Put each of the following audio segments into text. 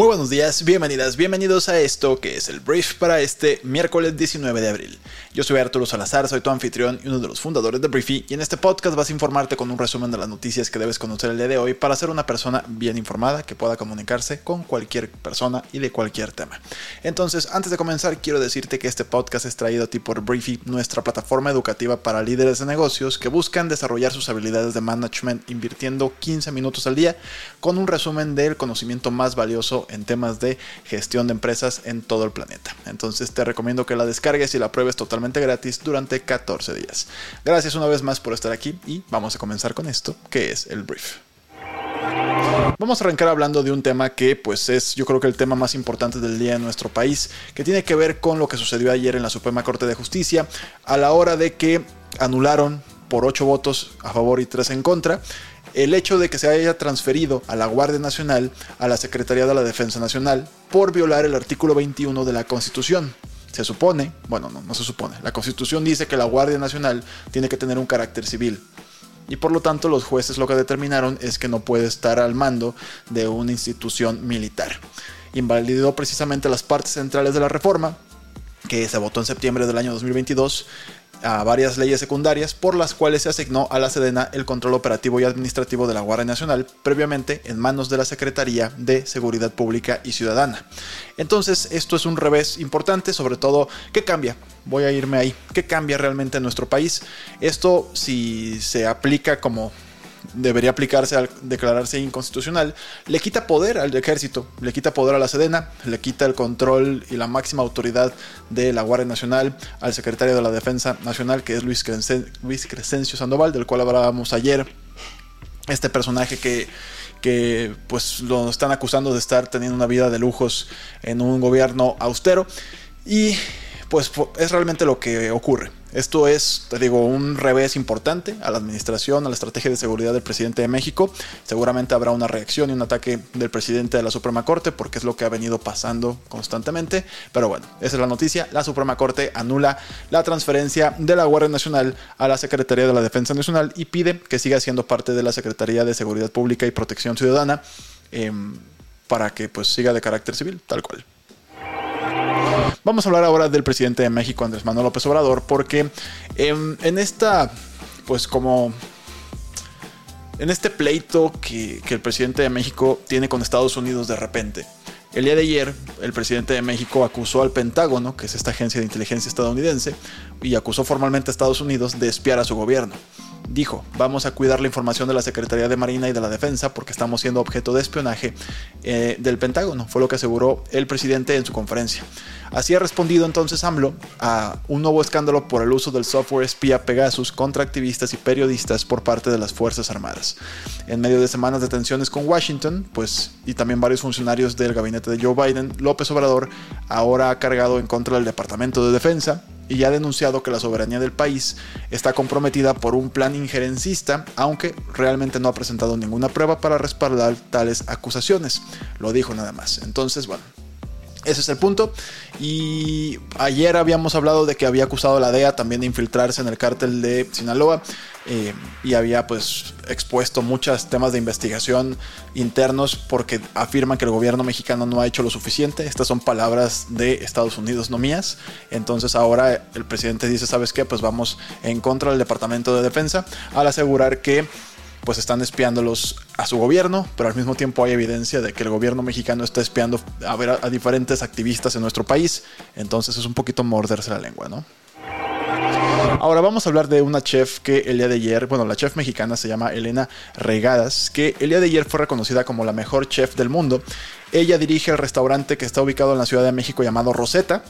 Muy buenos días, bienvenidas, bienvenidos a esto que es el brief para este miércoles 19 de abril. Yo soy Arturo Salazar, soy tu anfitrión y uno de los fundadores de Briefy y en este podcast vas a informarte con un resumen de las noticias que debes conocer el día de hoy para ser una persona bien informada que pueda comunicarse con cualquier persona y de cualquier tema. Entonces, antes de comenzar, quiero decirte que este podcast es traído a ti por Briefy, nuestra plataforma educativa para líderes de negocios que buscan desarrollar sus habilidades de management invirtiendo 15 minutos al día con un resumen del conocimiento más valioso en temas de gestión de empresas en todo el planeta. Entonces te recomiendo que la descargues y la pruebes totalmente gratis durante 14 días. Gracias una vez más por estar aquí y vamos a comenzar con esto, que es el brief. Vamos a arrancar hablando de un tema que pues es yo creo que el tema más importante del día en nuestro país, que tiene que ver con lo que sucedió ayer en la Suprema Corte de Justicia a la hora de que anularon por 8 votos a favor y 3 en contra el hecho de que se haya transferido a la Guardia Nacional a la Secretaría de la Defensa Nacional por violar el artículo 21 de la Constitución. Se supone, bueno, no, no se supone, la Constitución dice que la Guardia Nacional tiene que tener un carácter civil. Y por lo tanto los jueces lo que determinaron es que no puede estar al mando de una institución militar. Invalidó precisamente las partes centrales de la reforma, que se votó en septiembre del año 2022, a varias leyes secundarias por las cuales se asignó a la Sedena el control operativo y administrativo de la Guardia Nacional, previamente en manos de la Secretaría de Seguridad Pública y Ciudadana. Entonces, esto es un revés importante, sobre todo, ¿qué cambia? Voy a irme ahí. ¿Qué cambia realmente en nuestro país? Esto, si se aplica como debería aplicarse al declararse inconstitucional, le quita poder al ejército, le quita poder a la Sedena, le quita el control y la máxima autoridad de la Guardia Nacional al secretario de la Defensa Nacional, que es Luis, Crescencio Sandoval, del cual hablábamos ayer. Este personaje que, que pues lo están acusando de estar teniendo una vida de lujos en un gobierno austero. Y pues es realmente lo que ocurre. Esto es, te digo, un revés importante a la administración, a la estrategia de seguridad del presidente de México. Seguramente habrá una reacción y un ataque del presidente de la Suprema Corte porque es lo que ha venido pasando constantemente. Pero bueno, esa es la noticia. La Suprema Corte anula la transferencia de la Guardia Nacional a la Secretaría de la Defensa Nacional y pide que siga siendo parte de la Secretaría de Seguridad Pública y Protección Ciudadana em, para que pues siga de carácter civil, tal cual. Vamos a hablar ahora del presidente de México, Andrés Manuel López Obrador, porque en, esta, pues como en este pleito que, que, el presidente de México tiene con Estados Unidos de repente. El día de ayer, el presidente de México acusó al Pentágono, que es esta agencia de inteligencia estadounidense, y acusó formalmente a Estados Unidos de espiar a su gobierno dijo, vamos a cuidar la información de la Secretaría de Marina y de la Defensa porque estamos siendo objeto de espionaje eh, del Pentágono, fue lo que aseguró el presidente en su conferencia. Así ha respondido entonces AMLO a un nuevo escándalo por el uso del software espía Pegasus contra activistas y periodistas por parte de las Fuerzas Armadas. En medio de semanas de tensiones con Washington, pues, y también varios funcionarios del gabinete de Joe Biden, López Obrador ahora ha cargado en contra del Departamento de Defensa, y ha denunciado que la soberanía del país está comprometida por un plan injerencista, aunque realmente no ha presentado ninguna prueba para respaldar tales acusaciones. Lo dijo nada más. Entonces, bueno, ese es el punto. Y ayer habíamos hablado de que había acusado a la DEA también de infiltrarse en el cártel de Sinaloa. Eh, y había pues expuesto muchos temas de investigación internos porque afirman que el gobierno mexicano no ha hecho lo suficiente. Estas son palabras de Estados Unidos, no mías. Entonces ahora el presidente dice, ¿sabes qué? Pues vamos en contra del Departamento de Defensa al asegurar que pues están espiándolos a su gobierno, pero al mismo tiempo hay evidencia de que el gobierno mexicano está espiando a, ver a, diferentes activistas en nuestro país, entonces es un poquito morderse la lengua, ¿no? Ahora vamos a hablar de una chef que el día de ayer, bueno, la chef mexicana se llama Elena Regadas, que el día de ayer fue reconocida como la mejor chef del mundo. Ella dirige el restaurante que está ubicado en la Ciudad de México llamado Rosetta,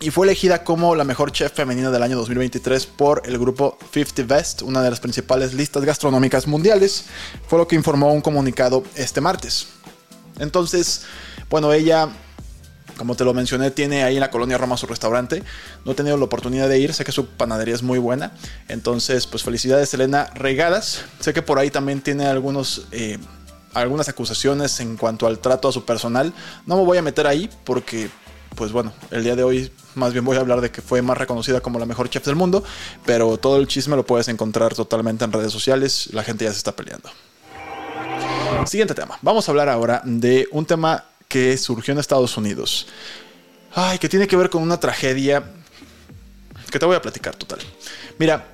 y fue elegida como la mejor chef femenina del año 2023 por el grupo 50 Best, una de las principales listas gastronómicas mundiales, fue lo que informó un comunicado este martes. Entonces, bueno, ella, como te lo mencioné, tiene ahí en la colonia Roma su restaurante. No he tenido la oportunidad de ir, sé que su panadería es muy buena. Entonces, pues felicidades Elena Regadas. Sé que por ahí también tiene algunos... Eh, algunas acusaciones en cuanto al trato a su personal. No me voy a meter ahí porque, pues bueno, el día de hoy más bien voy a hablar de que fue más reconocida como la mejor chef del mundo, pero todo el chisme lo puedes encontrar totalmente en redes sociales, la gente ya se está peleando. Siguiente tema, vamos a hablar ahora de un tema que surgió en Estados Unidos. Ay, que tiene que ver con una tragedia que te voy a platicar total. Mira,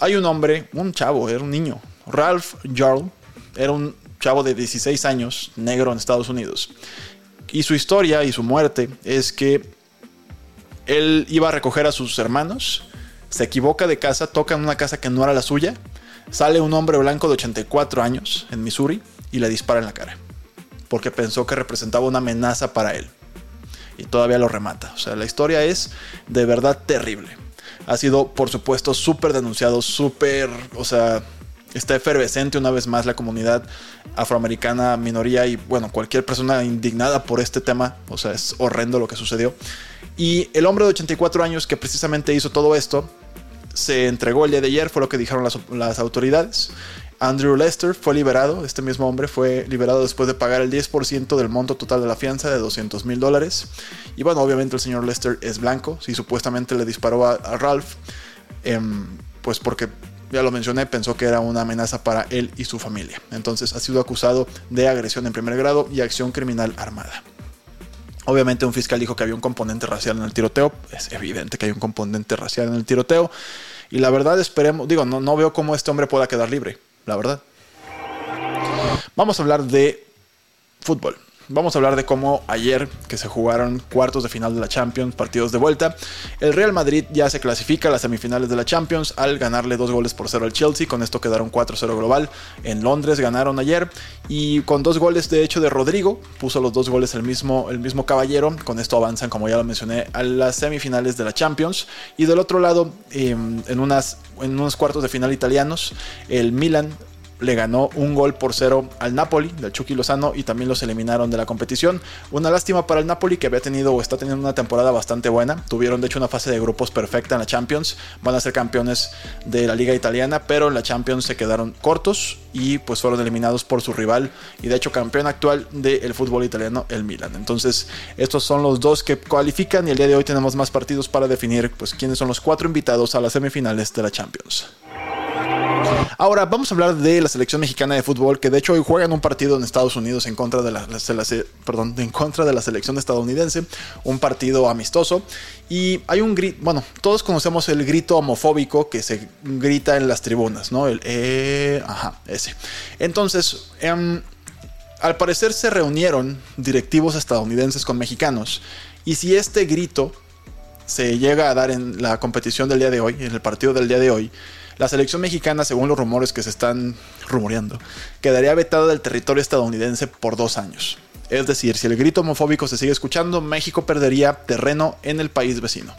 hay un hombre, un chavo, era un niño, Ralph Jarl, era un chavo de 16 años, negro en Estados Unidos. Y su historia y su muerte es que él iba a recoger a sus hermanos, se equivoca de casa, toca en una casa que no era la suya, sale un hombre blanco de 84 años en Missouri y le dispara en la cara, porque pensó que representaba una amenaza para él. Y todavía lo remata. O sea, la historia es de verdad terrible. Ha sido, por supuesto, súper denunciado, súper, o sea, está efervescente una vez más la comunidad afroamericana, minoría y bueno, cualquier persona indignada por este tema. O sea, es horrendo lo que sucedió. Y el hombre de 84 años que precisamente hizo todo esto, se entregó el día de ayer, fue lo que dijeron las, autoridades. Andrew Lester fue liberado, este mismo hombre fue liberado después de pagar el 10% del monto total de la fianza de 200 mil dólares. Y bueno, obviamente el señor Lester es blanco, si supuestamente le disparó a, Ralph, em, pues porque ya lo mencioné, pensó que era una amenaza para él y su familia. Entonces ha sido acusado de agresión en primer grado y acción criminal armada. Obviamente un fiscal dijo que había un componente racial en el tiroteo. Es evidente que hay un componente racial en el tiroteo. Y la verdad esperemos, digo, no, no veo cómo este hombre pueda quedar libre, la verdad. Vamos a hablar de fútbol. Vamos a hablar de cómo ayer que se jugaron cuartos de final de la Champions, partidos de vuelta, el Real Madrid ya se clasifica a las semifinales de la Champions al ganarle dos goles por cero al Chelsea, con esto quedaron 4-0 global. En Londres ganaron ayer y con dos goles de hecho de Rodrigo, puso los dos goles el mismo, el mismo caballero, con esto avanzan como ya lo mencioné a las semifinales de la Champions. Y del otro lado, em, en, unas, en unos cuartos de final italianos, el Milan le ganó un gol por cero al Napoli, del Chucky Lozano, y también los eliminaron de la competición. Una lástima para el Napoli que había tenido o está teniendo una temporada bastante buena. Tuvieron de hecho una fase de grupos perfecta en la Champions. Van a ser campeones de la liga italiana, pero en la Champions se quedaron cortos y pues fueron eliminados por su rival y de hecho campeón actual del fútbol italiano, el Milan. Entonces estos son los dos que cualifican y el día de hoy tenemos más partidos para definir pues quiénes son los cuatro invitados a las semifinales de la Champions. Ahora vamos a hablar de la selección mexicana de fútbol, que de hecho hoy juegan un partido en Estados Unidos en contra de la, perdón, en contra de la selección estadounidense, un partido amistoso. Y hay un grito, bueno, todos conocemos el grito homofóbico que se grita en las tribunas, ¿no? El eh, ajá, ese. Entonces, em, al parecer se reunieron directivos estadounidenses con mexicanos. Y si este grito se llega a dar en la competición del día de hoy, en el partido del día de hoy, la selección mexicana, según los rumores que se están rumoreando, quedaría vetada del territorio estadounidense por dos años. Es decir, si el grito homofóbico se sigue escuchando, México perdería terreno en el país vecino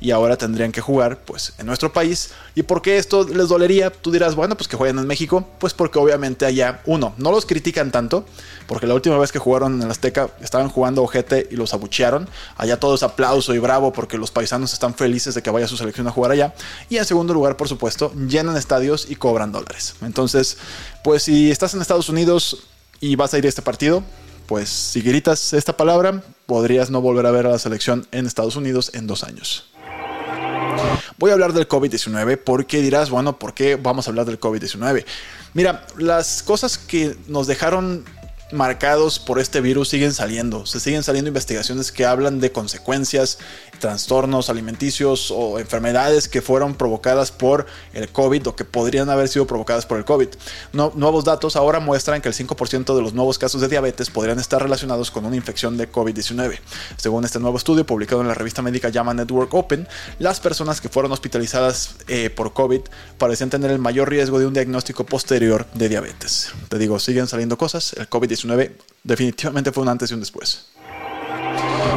y ahora tendrían que jugar pues en nuestro país. ¿Y por qué esto les dolería? Tú dirás, bueno, pues que jueguen en México, pues porque obviamente allá, uno, no los critican tanto, porque la última vez que jugaron en el Azteca estaban jugando ojete y los abuchearon. Allá todo es aplauso y bravo porque los paisanos están felices de que vaya su selección a jugar allá. Y en segundo lugar, por supuesto, llenan estadios y cobran dólares. Entonces, pues si estás en Estados Unidos y vas a ir a este partido, pues si gritas esta palabra, podrías no volver a ver a la selección en Estados Unidos en dos años. Voy a hablar del COVID-19 porque dirás, bueno, ¿por qué vamos a hablar del COVID-19? Mira, las cosas que nos dejaron marcados por este virus siguen saliendo. Se siguen saliendo investigaciones que hablan de consecuencias, trastornos alimenticios o enfermedades que fueron provocadas por el COVID o que podrían haber sido provocadas por el COVID. nuevos datos ahora muestran que el 5% de los nuevos casos de diabetes podrían estar relacionados con una infección de COVID-19. Según este nuevo estudio publicado en la revista médica llama Network Open, las personas que fueron hospitalizadas eh, por COVID parecían tener el mayor riesgo de un diagnóstico posterior de diabetes. Te digo, siguen saliendo cosas. El COVID-19 definitivamente fue un antes y un después.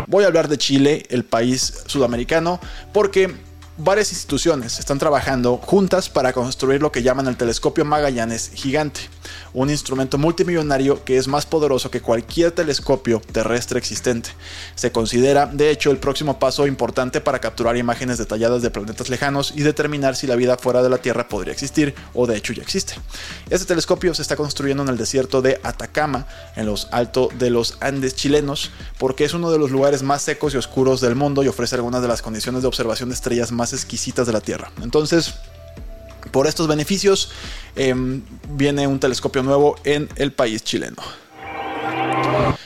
Voy a hablar de Chile, el país sudamericano, porque varias instituciones están trabajando juntas para construir lo que llaman el telescopio Magallanes gigante, un instrumento multimillonario que es más poderoso que cualquier telescopio terrestre existente. Se considera, de hecho, el próximo paso importante para capturar imágenes detalladas de planetas lejanos y determinar si la vida fuera de la Tierra podría existir o de hecho ya existe. Este telescopio se está construyendo en el desierto de Atacama, en los altos de los Andes chilenos, porque es uno de los lugares más secos y oscuros del mundo y ofrece algunas de las condiciones de observación de estrellas más exquisitas de la Tierra. Entonces, por estos beneficios, em, viene un telescopio nuevo en el país chileno.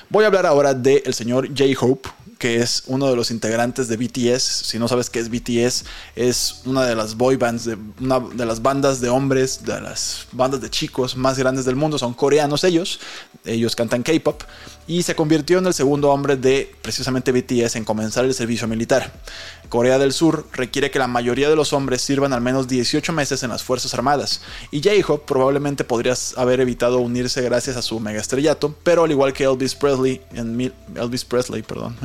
Voy a hablar ahora del señor J-Hope, que es uno de los integrantes de BTS. Si no sabes qué es BTS, es una de las boy bands, de, una de las bandas de hombres, de las bandas de chicos más grandes del mundo. Son coreanos ellos, ellos cantan K-pop y se convirtió en el segundo hombre de precisamente BTS en comenzar el servicio militar. Corea del Sur requiere que la mayoría de los hombres sirvan al menos 18 meses en las Fuerzas Armadas, y J-Hope probablemente podría haber evitado unirse gracias a su mega estrellato, pero al igual que Elvis Presley, en Elvis Presley, perdón,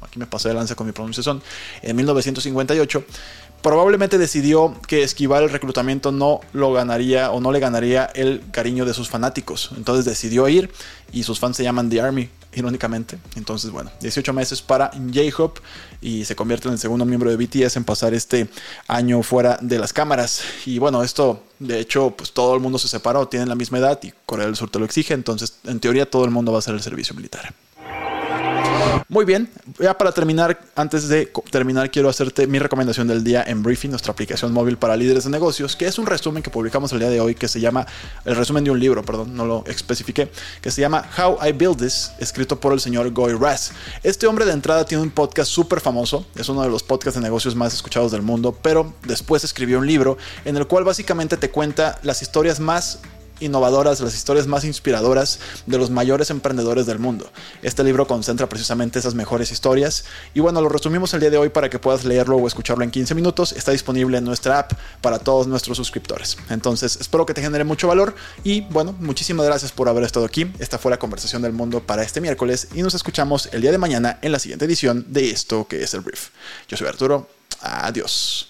aquí me pasé de lanza con mi pronunciación, en 1958, probablemente decidió que esquivar el reclutamiento no lo ganaría o no le ganaría el cariño de sus fanáticos. Entonces decidió ir y sus fans se llaman The Army, irónicamente. Entonces, bueno, 18 meses para J-Hope y se convierte en el segundo miembro de BTS en pasar este año fuera de las cámaras. Y bueno, esto, de hecho, pues todo el mundo se separó, tienen la misma edad y Corea del Sur te lo exige, entonces en teoría todo el mundo va a hacer el servicio militar. Muy bien, ya para terminar, antes de terminar, quiero hacerte mi recomendación del día en Briefing, nuestra aplicación móvil para líderes de negocios, que es un resumen que publicamos el día de hoy, que se llama, el resumen de un libro, perdón, no lo especifiqué, que se llama How I Build This, escrito por el señor Goy Raz. Este hombre de entrada tiene un podcast súper famoso, es uno de los podcasts de negocios más escuchados del mundo, pero después escribió un libro en el cual básicamente te cuenta las historias más innovadoras, las historias más inspiradoras de los mayores emprendedores del mundo. Este libro concentra precisamente esas mejores historias. Y bueno, lo resumimos el día de hoy para que puedas leerlo o escucharlo en 15 minutos. Está disponible en nuestra app para todos nuestros suscriptores. Entonces, espero que te genere mucho valor. Y bueno, muchísimas gracias por haber estado aquí. Esta fue la conversación del mundo para este miércoles. Y nos escuchamos el día de mañana en la siguiente edición de esto que es el brief. Yo soy Arturo. Adiós.